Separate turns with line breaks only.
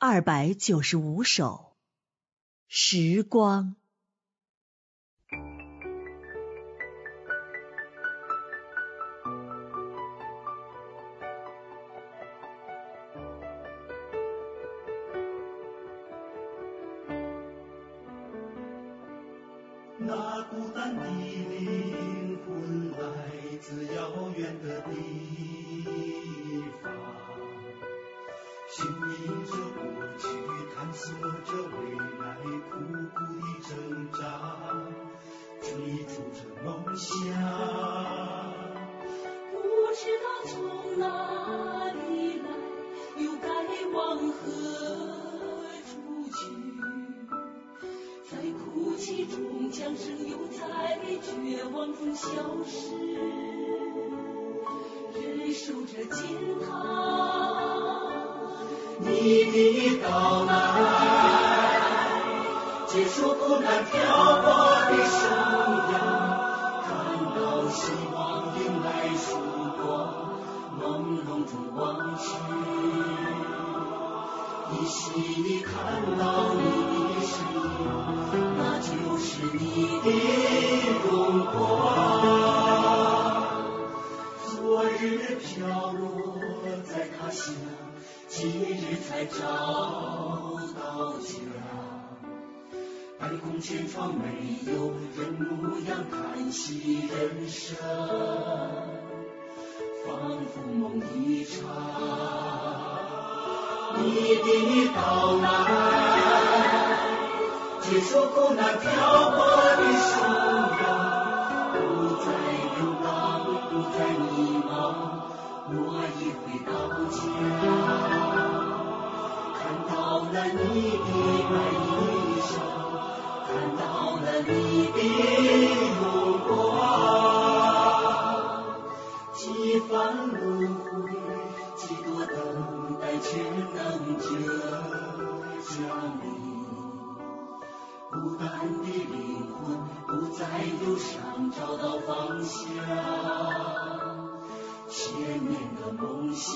二百九十五首，时光。
那孤单的灵魂来自遥远的地梦想。
不知道从哪里来，又该往何处去？在哭泣中降生，又在绝望中消失，忍受着煎熬。
你的到来，结束苦难漂胧中望去，依稀你看到你的身影，那就是你的荣光。昨日飘落在他乡，今日才找到家。百孔千疮，没有人模样，叹息人生，仿佛梦一场。你的到来，结束苦难漂泊的生涯，不再流浪，不再迷茫，我已回到家。看到了你的白衣裳，看到了你的荣光，几番轮回，几多等待，却等着降临。孤单的灵魂不再忧伤，找到方向，千年的梦想。